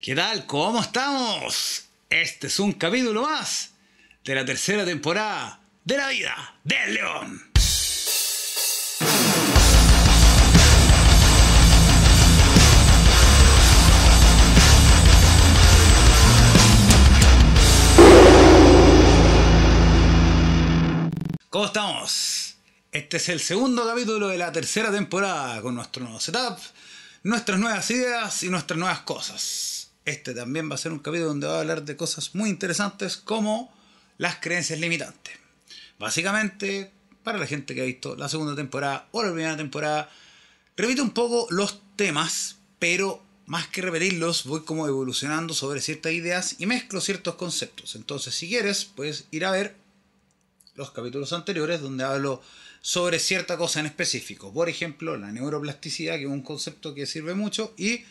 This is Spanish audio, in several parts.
¿Qué tal? ¿Cómo estamos? Este es un capítulo más de la tercera temporada de la vida del león. ¿Cómo estamos? Este es el segundo capítulo de la tercera temporada con nuestro nuevo setup, nuestras nuevas ideas y nuestras nuevas cosas. Este también va a ser un capítulo donde va a hablar de cosas muy interesantes como las creencias limitantes. Básicamente, para la gente que ha visto la segunda temporada o la primera temporada, repito un poco los temas, pero más que repetirlos, voy como evolucionando sobre ciertas ideas y mezclo ciertos conceptos. Entonces, si quieres, puedes ir a ver los capítulos anteriores donde hablo sobre cierta cosa en específico. Por ejemplo, la neuroplasticidad, que es un concepto que sirve mucho, y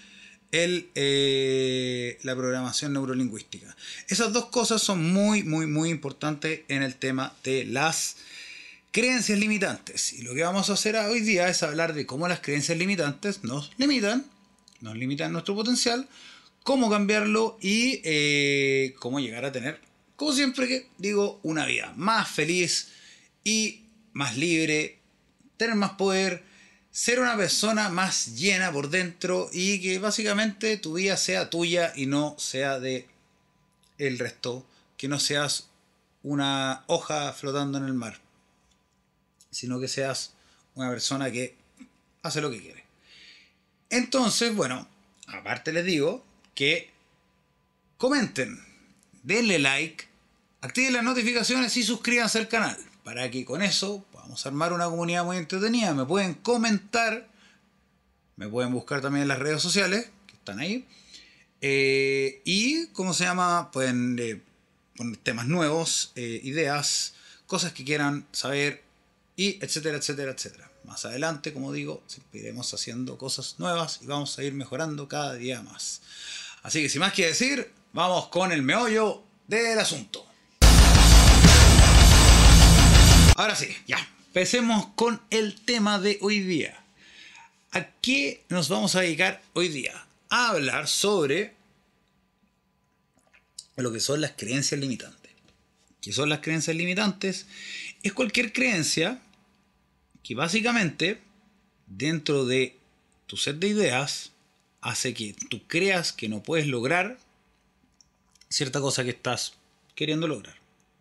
eh, la programación neurolingüística. Esas dos cosas son muy, muy, muy importantes en el tema de las creencias limitantes. Y lo que vamos a hacer hoy día es hablar de cómo las creencias limitantes nos limitan, nos limitan nuestro potencial, cómo cambiarlo y eh, cómo llegar a tener como siempre digo, una vida más feliz y más libre, tener más poder, ser una persona más llena por dentro y que básicamente tu vida sea tuya y no sea de el resto, que no seas una hoja flotando en el mar, sino que seas una persona que hace lo que quiere. Entonces, bueno, aparte les digo que comenten, denle like, activen las notificaciones y suscríbanse al canal para que con eso podamos armar una comunidad muy entretenida. Me pueden comentar, me pueden buscar también en las redes sociales que están ahí. Eh, y, ¿cómo se llama? Pueden eh, poner temas nuevos, eh, ideas, cosas que quieran saber, y etcétera, etcétera, etcétera. Más adelante, como digo, siempre iremos haciendo cosas nuevas y vamos a ir mejorando cada día más. Así que sin más que decir, vamos con el meollo del asunto. Ahora sí, ya. Empecemos con el tema de hoy día. ¿A qué nos vamos a dedicar hoy día? A hablar sobre lo que son las creencias limitantes. ¿Qué son las creencias limitantes? Es cualquier creencia que básicamente dentro de tu set de ideas hace que tú creas que no puedes lograr cierta cosa que estás queriendo lograr.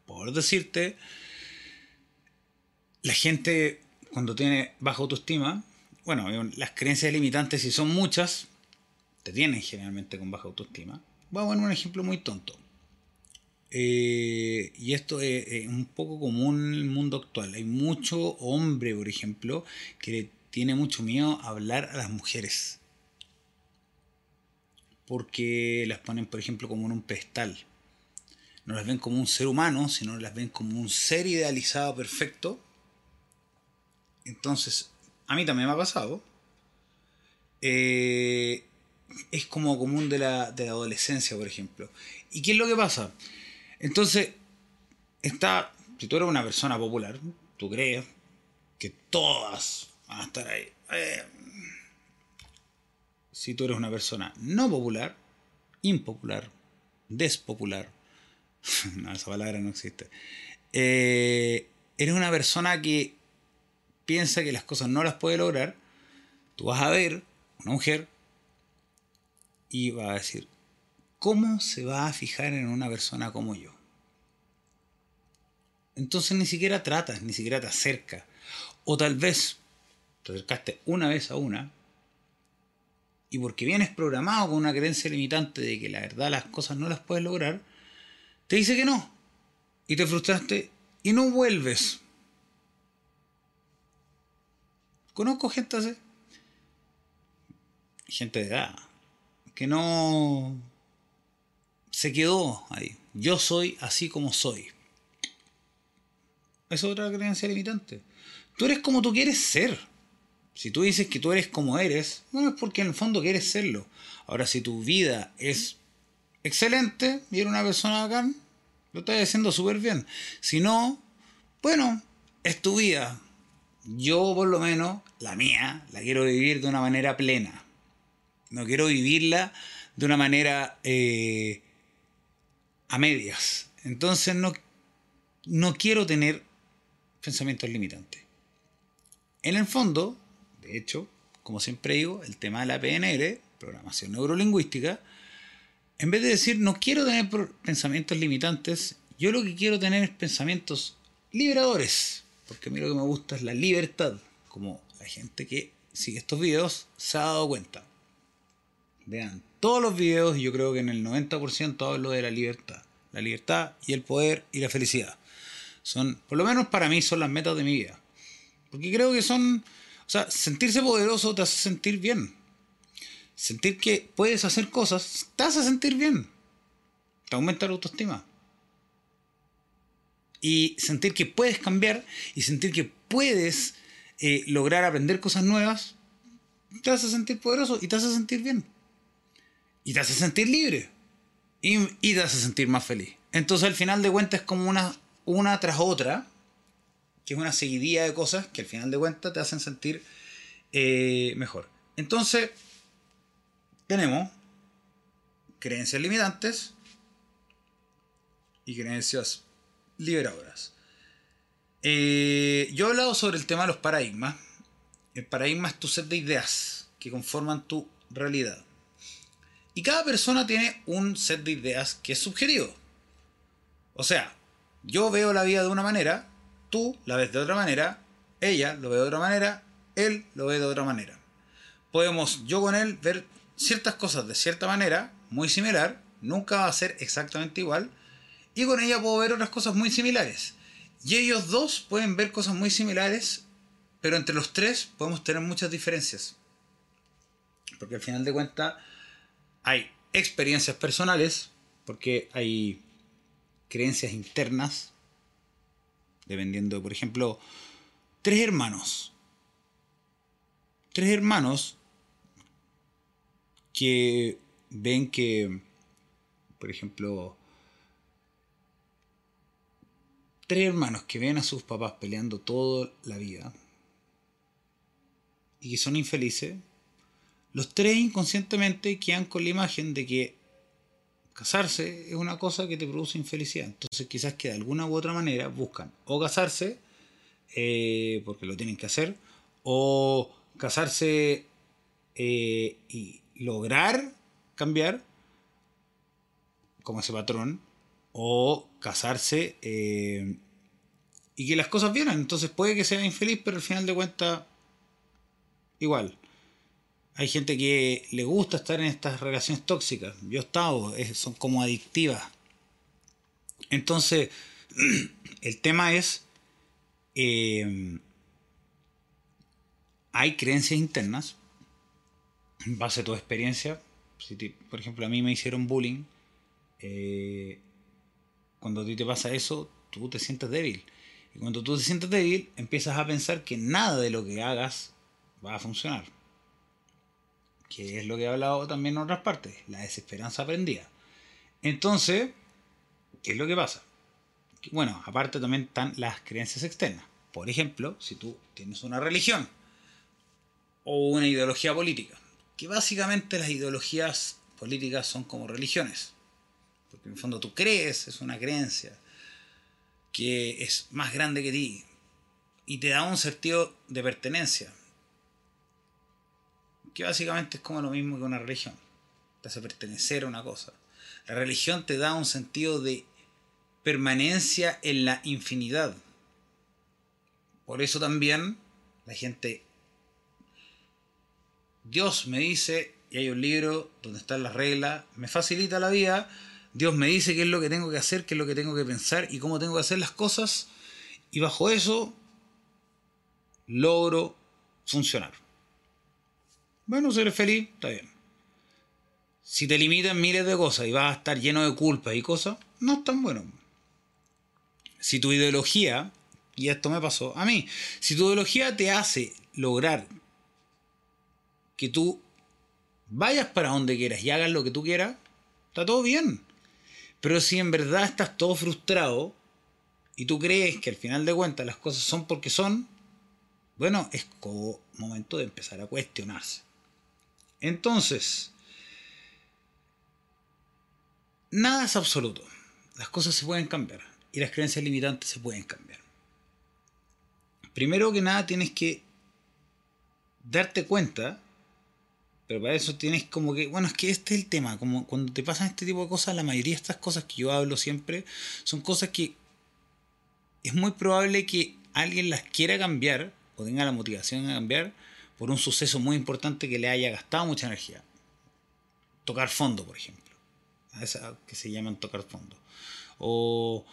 Por decirte, la gente cuando tiene baja autoestima, bueno, las creencias limitantes si son muchas, te tienen generalmente con baja autoestima. Voy a poner un ejemplo muy tonto. Eh, y esto es, un poco común en el mundo actual. Hay mucho hombre, por ejemplo, que tiene mucho miedo a hablar a las mujeres. Porque las ponen, por ejemplo, como en un pedestal. No las ven como un ser humano, sino las ven como un ser idealizado perfecto entonces, a mí también me ha pasado. Eh, es como común de la, de la adolescencia, por ejemplo. ¿Y qué es lo que pasa? Entonces, está, si tú eres una persona popular, tú crees que todas van a estar ahí. Eh, si tú eres una persona no popular, impopular, despopular, no, esa palabra no existe, eh, eres una persona que piensa que las cosas no las puede lograr, tú vas a ver una mujer y va a decir, ¿cómo se va a fijar en una persona como yo? Entonces ni siquiera tratas, ni siquiera te acercas. O tal vez te acercaste una vez a una y porque vienes programado con una creencia limitante de que la verdad las cosas no las puedes lograr, te dice que no. Y te frustraste y no vuelves Conozco gente así. Gente de edad. Que no se quedó ahí. Yo soy así como soy. Es otra creencia limitante. Tú eres como tú quieres ser. Si tú dices que tú eres como eres, bueno, es porque en el fondo quieres serlo. Ahora, si tu vida es excelente y eres una persona bacán, lo estás haciendo súper bien. Si no, bueno, es tu vida yo por lo menos, la mía, la quiero vivir de una manera plena. No quiero vivirla de una manera eh, a medias. Entonces no, no quiero tener pensamientos limitantes. En el fondo, de hecho, como siempre digo, el tema de la PNL, programación neurolingüística, en vez de decir no quiero tener pensamientos limitantes, yo lo que quiero tener es pensamientos liberadores, porque a mí lo que me gusta es la libertad, como la gente que sigue estos videos se ha dado cuenta. Vean todos los videos y yo creo que en el 90% hablo de la libertad. La libertad y el poder y la felicidad. Son, por lo menos para mí, son las metas de mi vida. Porque creo que son, o sea, sentirse poderoso te hace sentir bien. Sentir que puedes hacer cosas te hace sentir bien. Te aumenta la autoestima. Y sentir que puedes cambiar y sentir que puedes eh, lograr aprender cosas nuevas te hace sentir poderoso y te hace sentir bien. Y te hace sentir libre. Y, y te hace sentir más feliz. Entonces al final de cuentas es como una, una tras otra, que es una seguidilla de cosas que al final de cuentas te hacen sentir eh, mejor. Entonces, tenemos creencias limitantes y creencias liberadoras. Eh, yo he hablado sobre el tema de los paradigmas. El paradigma es tu set de ideas que conforman tu realidad. Y cada persona tiene un set de ideas que es subjetivo. O sea, yo veo la vida de una manera, tú la ves de otra manera, ella lo ve de otra manera, él lo ve de otra manera. Podemos yo con él ver ciertas cosas de cierta manera, muy similar, nunca va a ser exactamente igual, y con ella puedo ver otras cosas muy similares. Y ellos dos pueden ver cosas muy similares, pero entre los tres podemos tener muchas diferencias. Porque al final de cuentas hay experiencias personales, porque hay creencias internas, dependiendo, por ejemplo, tres hermanos. Tres hermanos que ven que, por ejemplo, tres hermanos que ven a sus papás peleando toda la vida y que son infelices, los tres inconscientemente quedan con la imagen de que casarse es una cosa que te produce infelicidad. Entonces quizás que de alguna u otra manera buscan o casarse, eh, porque lo tienen que hacer, o casarse eh, y lograr cambiar como ese patrón o casarse eh, y que las cosas vienen. Entonces puede que sea infeliz, pero al final de cuentas, igual. Hay gente que le gusta estar en estas relaciones tóxicas. Yo he estado, son como adictivas. Entonces, el tema es, eh, hay creencias internas en base a tu experiencia, si por ejemplo a mí me hicieron bullying, eh, cuando a ti te pasa eso, tú te sientes débil. Y cuando tú te sientes débil, empiezas a pensar que nada de lo que hagas va a funcionar. Que es lo que he hablado también en otras partes, la desesperanza aprendida. Entonces, ¿qué es lo que pasa? Bueno, aparte también están las creencias externas. Por ejemplo, si tú tienes una religión o una ideología política, que básicamente las ideologías políticas son como religiones. Porque en el fondo tú crees, es una creencia que es más grande que ti y te da un sentido de pertenencia. Que básicamente es como lo mismo que una religión. Te hace pertenecer a una cosa. La religión te da un sentido de permanencia en la infinidad. Por eso también la gente Dios me dice, y hay un libro donde están las reglas, me facilita la vida, Dios me dice qué es lo que tengo que hacer, qué es lo que tengo que pensar y cómo tengo que hacer las cosas, y bajo eso logro funcionar. Bueno, si eres feliz, está bien. Si te limitan miles de cosas y vas a estar lleno de culpas y cosas, no es tan bueno. Si tu ideología, y esto me pasó a mí, si tu ideología te hace lograr que tú vayas para donde quieras y hagas lo que tú quieras, está todo bien. Pero si en verdad estás todo frustrado y tú crees que al final de cuentas las cosas son porque son, bueno, es como momento de empezar a cuestionarse. Entonces, nada es absoluto. Las cosas se pueden cambiar y las creencias limitantes se pueden cambiar. Primero que nada tienes que darte cuenta, pero para eso tienes como que, bueno, es que este es el tema, como cuando te pasan este tipo de cosas, la mayoría de estas cosas que yo hablo siempre son cosas que es muy probable que alguien las quiera cambiar o tenga la motivación de cambiar por un suceso muy importante que le haya gastado mucha energía. Tocar fondo, por ejemplo. A esa que se llaman tocar fondo. O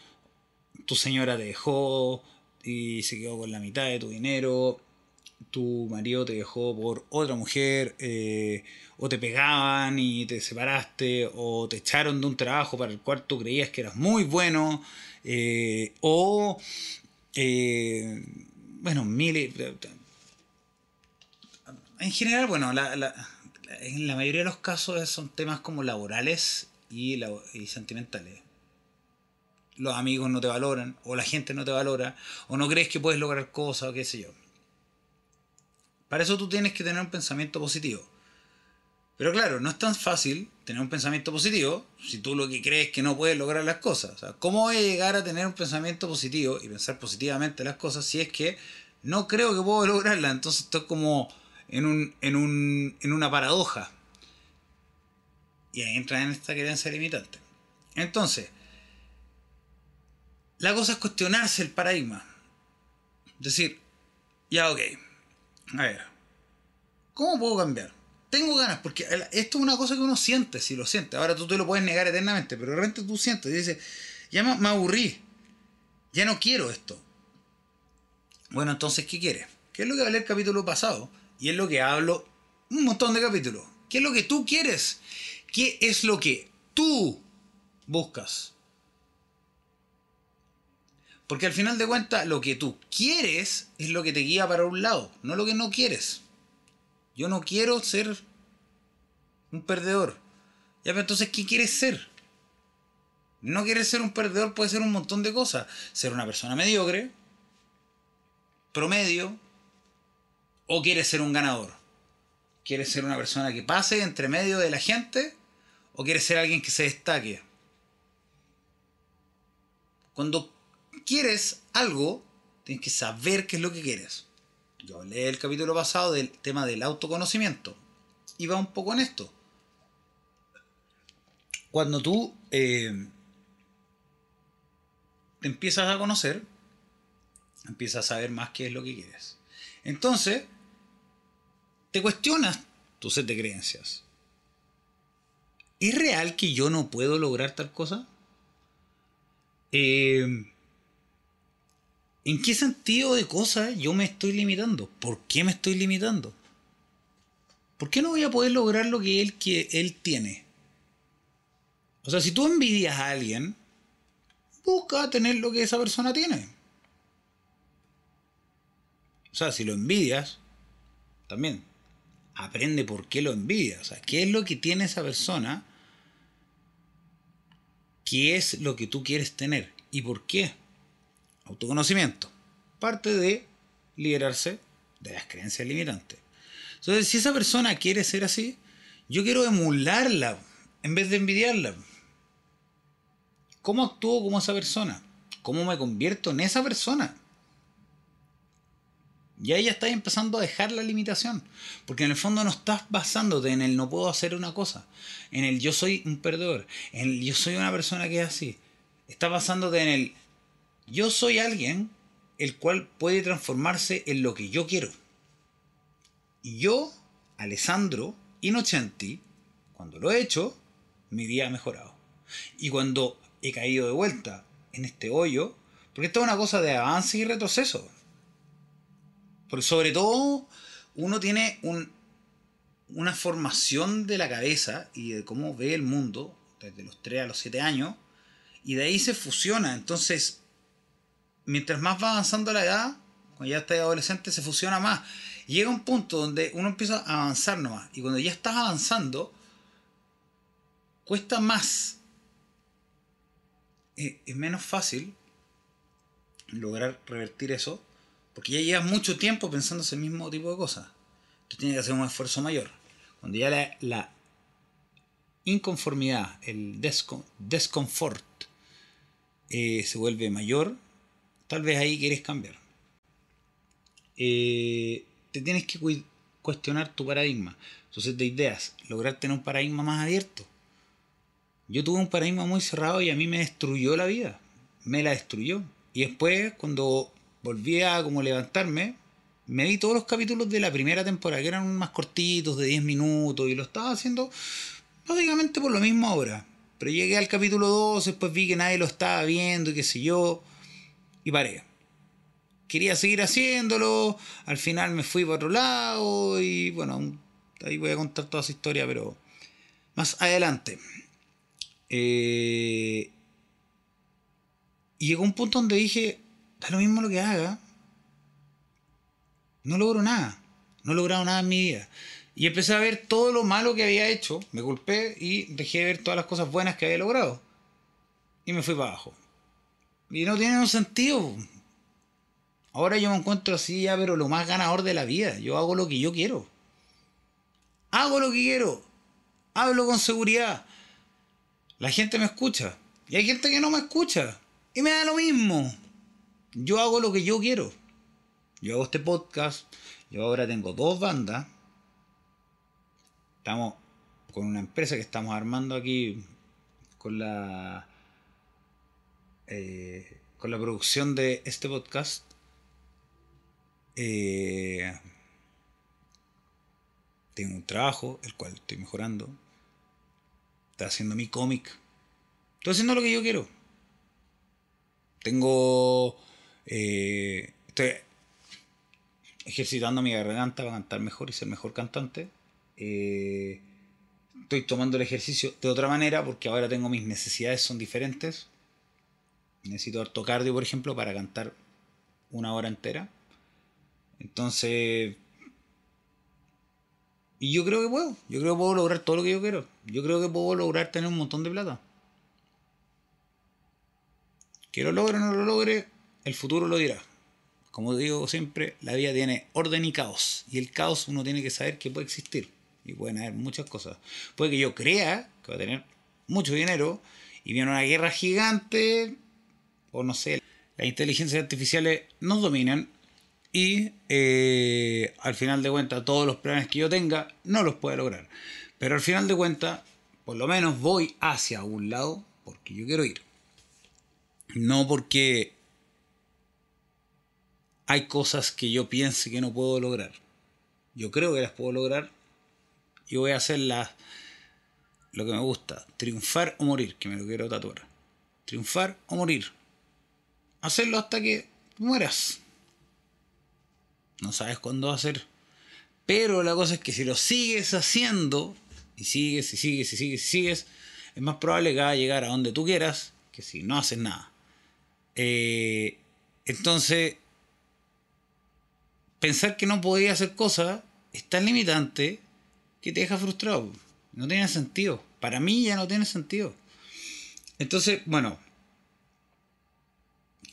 tu señora te dejó y se quedó con la mitad de tu dinero. Tu marido te dejó por otra mujer. Eh, o te pegaban y te separaste. O te echaron de un trabajo para el cual tú creías que eras muy bueno. Eh, o... Eh, bueno, miles en general, bueno, en la mayoría de los casos son temas como laborales y, sentimentales. Los amigos no te valoran, o la gente no te valora, o no crees que puedes lograr cosas, o qué sé yo. Para eso tú tienes que tener un pensamiento positivo. Pero claro, no es tan fácil tener un pensamiento positivo si tú lo que crees que no puedes lograr las cosas. ¿Cómo voy a llegar a tener un pensamiento positivo y pensar positivamente las cosas si es que no creo que puedo lograrlas? Entonces esto es como en, un, en, un, en una paradoja. Y ahí entra en esta creencia limitante. Entonces, la cosa es cuestionarse el paradigma. Decir, ya ok, a ver, ¿cómo puedo cambiar? Tengo ganas, porque esto es una cosa que uno siente, si lo siente. Ahora tú te lo puedes negar eternamente, pero de repente tú sientes y dices, ya me, me aburrí, ya no quiero esto. Bueno, entonces, ¿qué quieres? ¿Qué es lo que hablé el capítulo pasado? Y es lo que hablo un montón de capítulos. ¿Qué es lo que tú quieres? ¿Qué es lo que tú buscas? Porque al final de cuentas, lo que tú quieres es lo que te guía para un lado, no lo que no quieres. Yo no quiero ser un perdedor. Ya, pero entonces, ¿qué quieres ser? No quieres ser un perdedor, puede ser un montón de cosas. Ser una persona mediocre, promedio, ¿O quieres ser un ganador? ¿Quieres ser una persona que pase entre medio de la gente? ¿O quieres ser alguien que se destaque? Cuando quieres algo, tienes que saber qué es lo que quieres. Yo hablé el capítulo pasado del tema del autoconocimiento. Y va un poco en esto. Cuando tú eh, te empiezas a conocer, empiezas a saber más qué es lo que quieres. Entonces, te cuestionas tu set de creencias. ¿Es real que yo no puedo lograr tal cosa? Eh, ¿En qué sentido de cosas yo me estoy limitando? ¿Por qué me estoy limitando? ¿Por qué no voy a poder lograr lo que él, que él tiene? O sea, si tú envidias a alguien, busca tener lo que esa persona tiene. O sea, si lo envidias, también aprende por qué lo envidia. O sea, qué es lo que tiene esa persona, qué es lo que tú quieres tener y por qué. Autoconocimiento. Parte de liberarse de las creencias limitantes. Entonces, si esa persona quiere ser así, yo quiero emularla en vez de envidiarla. ¿Cómo actúo como esa persona? ¿Cómo me convierto en esa persona? Y ahí ya estás empezando a dejar la limitación. Porque en el fondo no estás basándote en el no puedo hacer una cosa. En el yo soy un perdedor. En el yo soy una persona que es así. Estás basándote en el yo soy alguien el cual puede transformarse en lo que yo quiero. Y yo, Alessandro Inocenti, cuando lo he hecho, mi día ha mejorado. Y cuando he caído de vuelta en este hoyo, porque esto es una cosa de avance y retroceso. Porque sobre todo uno tiene una formación de la cabeza y de cómo ve el mundo desde los 3 a los 7 años y de ahí se fusiona. Entonces, mientras más va avanzando la edad, cuando ya estás adolescente, se fusiona más. llega un punto donde uno empieza a avanzar nomás. Y cuando ya estás avanzando, cuesta más. Es menos fácil lograr revertir eso porque ya llevas mucho tiempo pensando ese mismo tipo de cosas. Tú tienes que hacer un esfuerzo mayor. Cuando ya la, inconformidad, el desconfort eh, se vuelve mayor, tal vez ahí quieres cambiar. Eh, te tienes que cuestionar tu paradigma, set de ideas, lograr tener un paradigma más abierto. Yo tuve un paradigma muy cerrado y a mí me destruyó la vida, me la destruyó. Y después, cuando volví a como levantarme, me vi todos los capítulos de la primera temporada, que eran más cortitos, de 10 minutos, y lo estaba haciendo básicamente por lo mismo ahora. Pero llegué al capítulo 2, después vi que nadie lo estaba viendo y qué sé yo, y paré. Quería seguir haciéndolo, al final me fui para otro lado, y bueno, ahí voy a contar toda esa historia, pero más adelante. Eh, y llegó un punto donde dije, da lo mismo lo que haga, no logro nada, no he logrado nada en mi vida. Y empecé a ver todo lo malo que había hecho, me culpé y dejé de ver todas las cosas buenas que había logrado. Y me fui para abajo. Y no tiene un sentido. Ahora yo me encuentro así ya, pero lo más ganador de la vida. Yo hago lo que yo quiero. Hago lo que quiero. Hablo con seguridad. La gente me escucha. Y hay gente que no me escucha. Y me da lo mismo. Yo hago lo que yo quiero. Yo hago este podcast. Yo ahora tengo dos bandas estamos con una empresa que estamos armando aquí con la eh, con la producción de este podcast eh, tengo un trabajo el cual estoy mejorando. Estoy haciendo mi cómic. Estoy haciendo lo que yo quiero. Tengo eh, estoy ejercitando mi garganta para cantar mejor y ser mejor cantante. Estoy tomando el ejercicio de otra manera porque ahora tengo mis necesidades son diferentes. Necesito harto cardio, por ejemplo, para cantar una hora entera. Entonces... Y yo creo que puedo. Yo creo que puedo lograr todo lo que yo quiero. Yo creo que puedo lograr tener un montón de plata. Que lo logre o no lo logre, el futuro lo dirá. Como digo siempre, la vida tiene orden y caos. Y el caos uno tiene que saber que puede existir. Y pueden haber muchas cosas. Puede que yo crea que va a tener mucho dinero y viene una guerra gigante, o no sé, las inteligencias artificiales nos dominan y eh, al final de cuentas todos los planes que yo tenga no los puedo lograr. Pero al final de cuentas, por lo menos voy hacia un lado porque yo quiero ir. No porque hay cosas que yo piense que no puedo lograr. Yo creo que las puedo lograr y voy a hacer la, lo que me gusta, triunfar o morir, que me lo quiero tatuar. Triunfar o morir. Hacerlo hasta que mueras. No sabes cuándo va a ser. Pero la cosa es que si lo sigues haciendo, y sigues, y sigues, y sigues, y sigues, es más probable que va a llegar a donde tú quieras que si no haces nada. Eh, entonces, pensar que no podía hacer cosas es tan limitante que te deja frustrado. No tiene sentido. Para mí ya no tiene sentido. Entonces, bueno,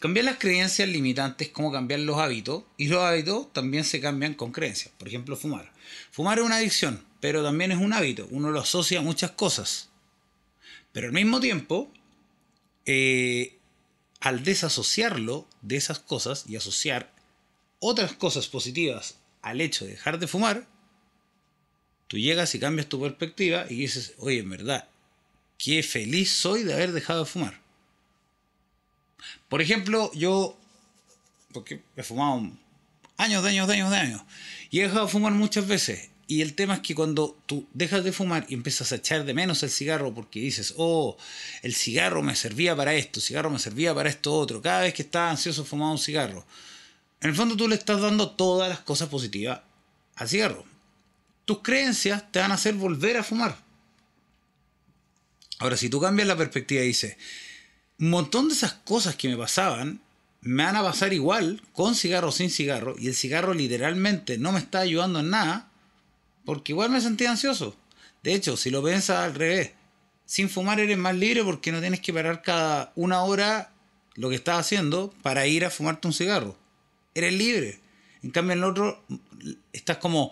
cambiar las creencias limitantes como cambiar los hábitos. Y los hábitos también se cambian con creencias. Por ejemplo, fumar. Fumar es una adicción, pero también es un hábito. Uno lo asocia a muchas cosas. Pero al mismo tiempo, eh, al desasociarlo de esas cosas y asociar otras cosas positivas al hecho de dejar de fumar, Tú llegas y cambias tu perspectiva y dices, oye, en verdad, qué feliz soy de haber dejado de fumar. Por ejemplo, yo, porque he fumado años, de años, años, años, y he dejado de fumar muchas veces. Y el tema es que cuando tú dejas de fumar y empiezas a echar de menos el cigarro porque dices, oh, el cigarro me servía para esto, el cigarro me servía para esto otro, cada vez que estás ansioso fumaba un cigarro. En el fondo tú le estás dando todas las cosas positivas al cigarro tus creencias te van a hacer volver a fumar. Ahora, si tú cambias la perspectiva y dices, un montón de esas cosas que me pasaban, me van a pasar igual, con cigarro o sin cigarro, y el cigarro literalmente no me está ayudando en nada, porque igual me sentía ansioso. De hecho, si lo piensas al revés, sin fumar eres más libre porque no tienes que parar cada una hora lo que estás haciendo para ir a fumarte un cigarro. Eres libre. En cambio, en el otro, estás como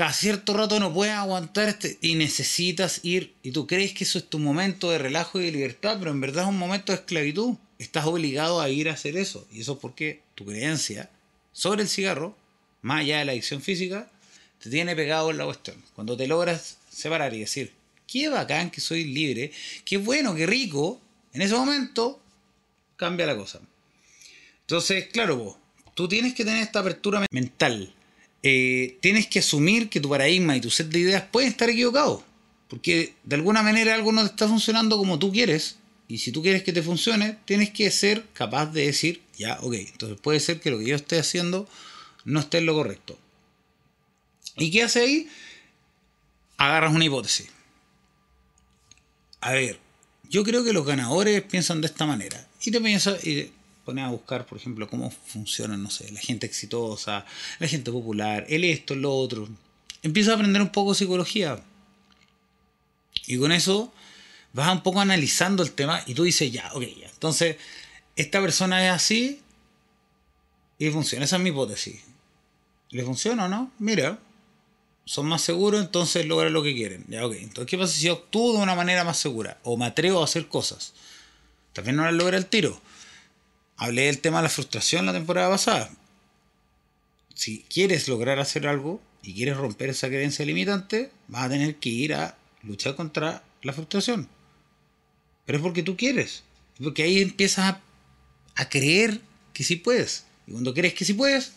cada cierto rato no puedes aguantar este, y necesitas ir, y tú crees que eso es tu momento de relajo y de libertad, pero en verdad es un momento de esclavitud. Estás obligado a ir a hacer eso. Y eso es porque tu creencia sobre el cigarro, más allá de la adicción física, te tiene pegado en la cuestión. Cuando te logras separar y decir, qué bacán que soy libre, qué bueno, qué rico, en ese momento cambia la cosa. Entonces, claro, vos, tú tienes que tener esta apertura mental eh, tienes que asumir que tu paradigma y tu set de ideas pueden estar equivocados. Porque de alguna manera algo no te está funcionando como tú quieres. Y si tú quieres que te funcione, tienes que ser capaz de decir, ya, ok, entonces puede ser que lo que yo esté haciendo no esté en lo correcto. ¿Y qué hace ahí? Agarras una hipótesis. A ver, yo creo que los ganadores piensan de esta manera. Y te piensas, pones a buscar, por ejemplo, cómo funciona, no sé, la gente exitosa, la gente popular, el esto, lo otro. Empiezas a aprender un poco psicología. Y con eso vas un poco analizando el tema y tú dices, ya, ok, ya. Entonces, esta persona es así y funciona. Esa es mi hipótesis. ¿Le funciona o no? Mira, son más seguros, entonces logran lo que quieren. Ya, ok. Entonces, ¿qué pasa si yo actúo de una manera más segura? O me atrevo a hacer cosas. También no las logra el tiro hablé del tema de la frustración la temporada pasada. Si quieres lograr hacer algo y quieres romper esa creencia limitante, vas a tener que ir a luchar contra la frustración. Pero es porque tú quieres. Porque ahí empiezas a, creer que sí puedes. Y cuando crees que sí puedes,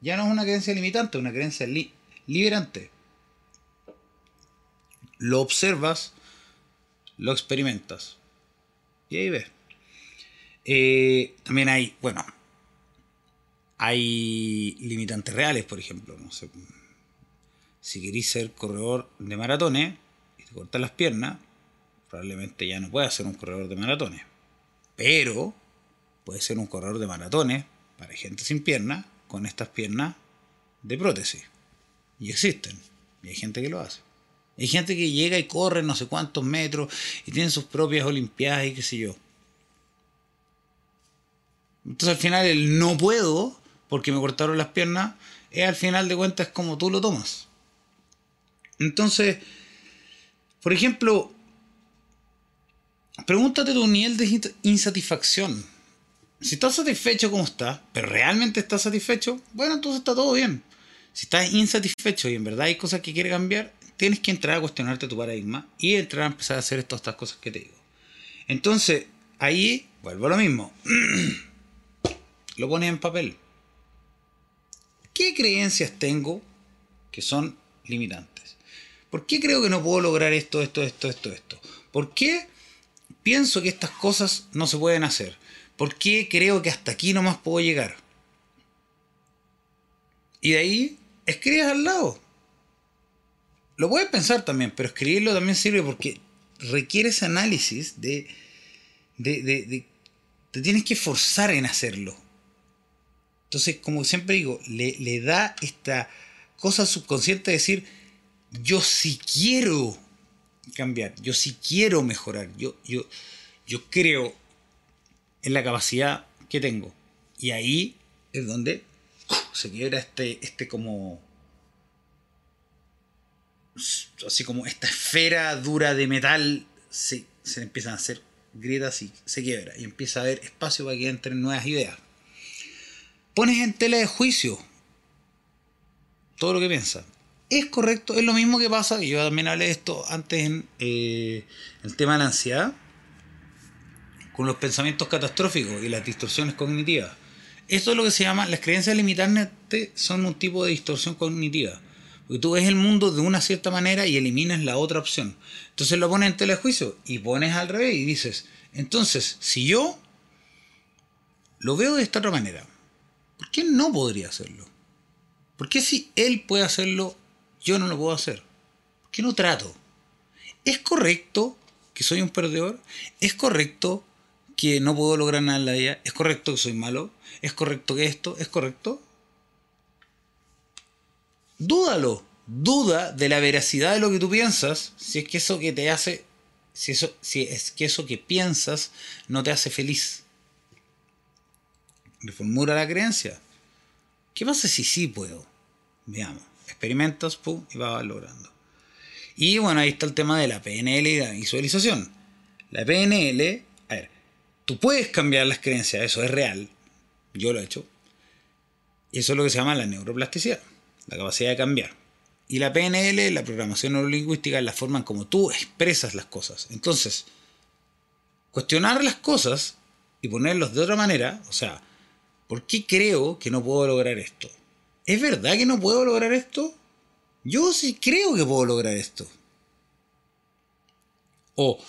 ya no es una creencia limitante, es una creencia liberante. Lo observas, lo experimentas. Y ahí ves. Eh, también hay, bueno, hay limitantes reales, por ejemplo. No sé, si queréis ser corredor de maratones y te cortas las piernas, probablemente ya no puedas ser un corredor de maratones. Pero puedes ser un corredor de maratones para gente sin piernas con estas piernas de prótesis. Y existen. Y hay gente que lo hace. Hay gente que llega y corre no sé cuántos metros y tiene sus propias olimpiadas y qué sé yo. Entonces al final el no puedo, porque me cortaron las piernas, es al final de cuentas como tú lo tomas. Entonces, por ejemplo, pregúntate tu nivel de insatisfacción. Si estás satisfecho como estás, pero realmente estás satisfecho, bueno, entonces está todo bien. Si estás insatisfecho y en verdad hay cosas que quieres cambiar, tienes que entrar a cuestionarte tu paradigma y entrar a empezar a hacer todas estas cosas que te digo. Entonces, ahí vuelvo a lo mismo. lo pones en papel. ¿Qué creencias tengo que son limitantes? ¿Por qué creo que no puedo lograr esto, esto, esto, esto, esto? ¿Por qué pienso que estas cosas no se pueden hacer? ¿Por qué creo que hasta aquí no más puedo llegar? Y de ahí escribes al lado. Lo puedes pensar también, pero escribirlo también sirve porque requiere ese análisis de, de, de, de te tienes que forzar en hacerlo. Entonces, como siempre digo, le, da esta cosa subconsciente de decir, yo sí quiero cambiar, yo sí quiero mejorar, yo, yo, yo creo en la capacidad que tengo. Y ahí es donde se quiebra este, este como... Así como esta esfera dura de metal se, se empiezan a hacer grietas y se quiebra. Y empieza a haber espacio para que entren nuevas ideas pones en tela de juicio todo lo que piensas. Es correcto, es lo mismo que pasa, y yo también hablé de esto antes en eh, el tema de la ansiedad, con los pensamientos catastróficos y las distorsiones cognitivas. Esto es lo que se llama, las creencias limitantes son un tipo de distorsión cognitiva. Porque tú ves el mundo de una cierta manera y eliminas la otra opción. Entonces lo pones en tela de juicio y pones al revés y dices, entonces, si yo lo veo de esta otra manera, ¿Por qué no podría hacerlo? ¿Por qué si él puede hacerlo, yo no lo puedo hacer? ¿Por qué no trato? ¿Es correcto que soy un perdedor? ¿Es correcto que no puedo lograr nada en la vida? ¿Es correcto que soy malo? ¿Es correcto que esto? ¿Es correcto? Dúdalo. Duda de la veracidad de lo que tú piensas, si es que eso que te hace, si, eso, si es que eso que piensas no te hace feliz reformula la creencia. ¿Qué pasa si sí puedo? Veamos. experimentas, pum, y vas logrando. Y bueno, ahí está el tema de la PNL y la visualización. La PNL, a ver, tú puedes cambiar las creencias, eso es real. Yo lo he hecho. Y eso es lo que se llama la neuroplasticidad, la capacidad de cambiar. Y la PNL, la programación neurolingüística, es la forma en como tú expresas las cosas. Entonces, cuestionar las cosas y ponerlos de otra manera, o sea, ¿por qué creo que no puedo lograr esto? ¿Es verdad que no puedo lograr esto? Yo sí creo que puedo lograr esto. O,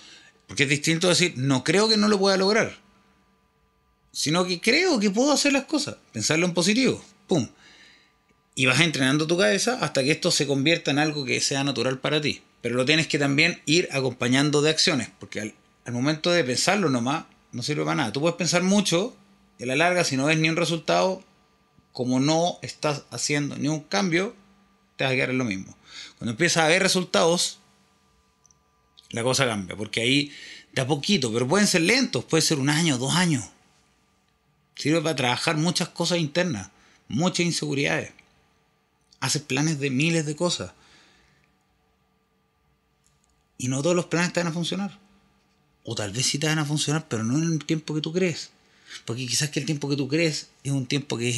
porque es distinto decir, no creo que no lo pueda lograr, sino que creo que puedo hacer las cosas, pensarlo en positivo, ¡pum! Y vas entrenando tu cabeza hasta que esto se convierta en algo que sea natural para ti. Pero lo tienes que también ir acompañando de acciones, porque al, al momento de pensarlo nomás, no sirve para nada. Tú puedes pensar mucho, y a la larga, si no ves ni un resultado, como no estás haciendo ni un cambio, te vas a quedar en lo mismo. Cuando empiezas a ver resultados, la cosa cambia, porque ahí de a poquito, pero pueden ser lentos, puede ser un año, dos años. Sirve para trabajar muchas cosas internas, muchas inseguridades. Haces planes de miles de cosas. Y no todos los planes te van a funcionar. O tal vez sí te van a funcionar, pero no en el tiempo que tú crees. Porque quizás que el tiempo que tú crees es un tiempo que es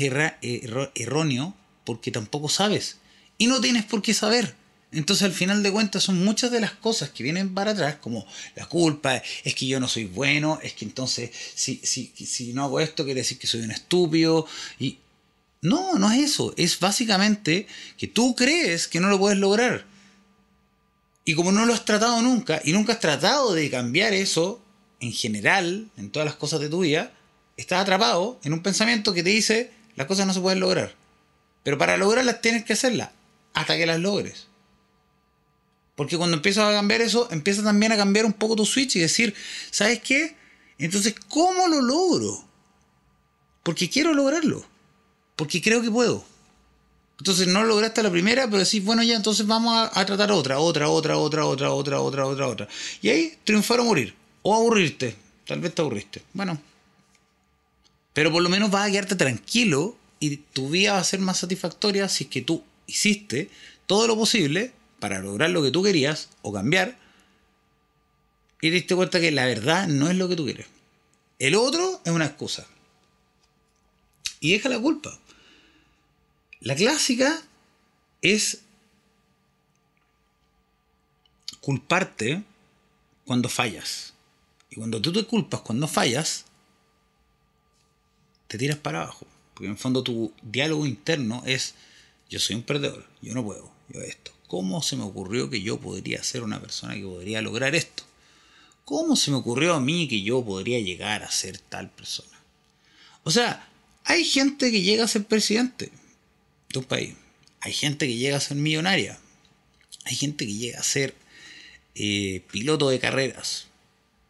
erróneo porque tampoco sabes. Y no tienes por qué saber. Entonces al final de cuentas son muchas de las cosas que vienen para atrás, como la culpa, es que yo no soy bueno, es que entonces si, si, si no hago esto quiere decir que soy un estúpido. Y no, no es eso. Es básicamente que tú crees que no lo puedes lograr. Y como no lo has tratado nunca, y nunca has tratado de cambiar eso en general, en todas las cosas de tu vida, estás atrapado en un pensamiento que te dice las cosas no se pueden lograr. Pero para lograrlas tienes que hacerlas hasta que las logres. Porque cuando empiezas a cambiar eso, empieza también a cambiar un poco tu switch y decir, ¿sabes qué? Entonces, ¿cómo lo logro? Porque quiero lograrlo. Porque creo que puedo. Entonces no lograste la primera, pero decís, bueno, ya, entonces vamos a, tratar otra, otra, otra, otra, otra, otra, otra, otra, otra. Y ahí triunfar o morir. O aburrirte. Tal vez te aburriste. Bueno. Pero por lo menos vas a quedarte tranquilo y tu vida va a ser más satisfactoria si es que tú hiciste todo lo posible para lograr lo que tú querías o cambiar y te diste cuenta que la verdad no es lo que tú quieres. El otro es una excusa. Y deja la culpa. La clásica es culparte cuando fallas. Y cuando tú te culpas cuando fallas, te tiras para abajo. Porque en el fondo tu diálogo interno es, yo soy un perdedor, yo no puedo, yo esto. ¿Cómo se me ocurrió que yo podría ser una persona que podría lograr esto? ¿Cómo se me ocurrió a mí que yo podría llegar a ser tal persona? O sea, hay gente que llega a ser presidente de un país. Hay gente que llega a ser millonaria. Hay gente que llega a ser eh, piloto de carreras.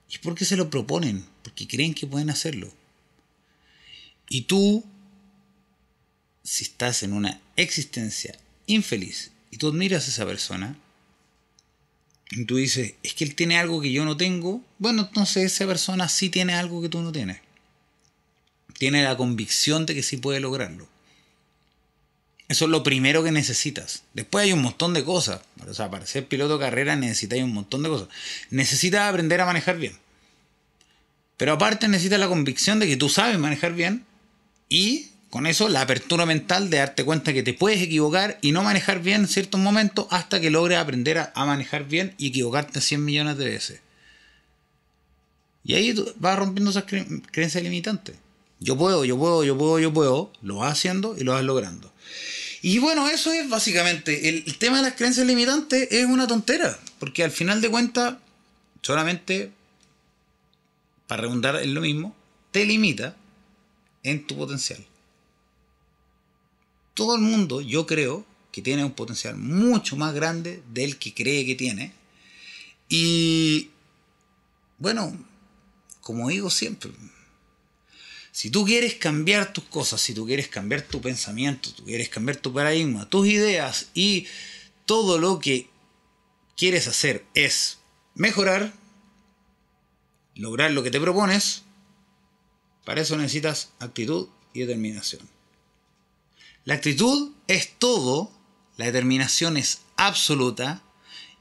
¿Y por qué se lo proponen? Porque creen que pueden hacerlo. Y tú, si estás en una existencia infeliz y tú admiras a esa persona, y tú dices, es que él tiene algo que yo no tengo, bueno, entonces esa persona sí tiene algo que tú no tienes. Tiene la convicción de que sí puede lograrlo. Eso es lo primero que necesitas. Después hay un montón de cosas. O sea, para ser piloto de carrera necesitas un montón de cosas. Necesitas aprender a manejar bien. Pero aparte necesitas la convicción de que tú sabes manejar bien y con eso la apertura mental de darte cuenta que te puedes equivocar y no manejar bien en ciertos momentos hasta que logres aprender a, manejar bien y equivocarte 100 millones de veces. Y ahí vas rompiendo esas creencias limitantes. Yo puedo, yo puedo, yo puedo, yo puedo. Lo vas haciendo y lo vas logrando. Y bueno, eso es básicamente. El, el tema de las creencias limitantes es una tontera. Porque al final de cuentas, solamente, para redundar en lo mismo, te limita en tu potencial todo el mundo, yo creo, que tiene un potencial mucho más grande del que cree que tiene. Y bueno, como digo siempre, si tú quieres cambiar tus cosas, si tú quieres cambiar tu pensamiento, tú quieres cambiar tu paradigma, tus ideas y todo lo que quieres hacer es mejorar, lograr lo que te propones, para eso necesitas actitud y determinación. La actitud es todo la determinación es absoluta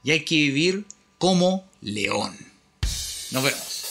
y hay que vivir como león. Nos vemos.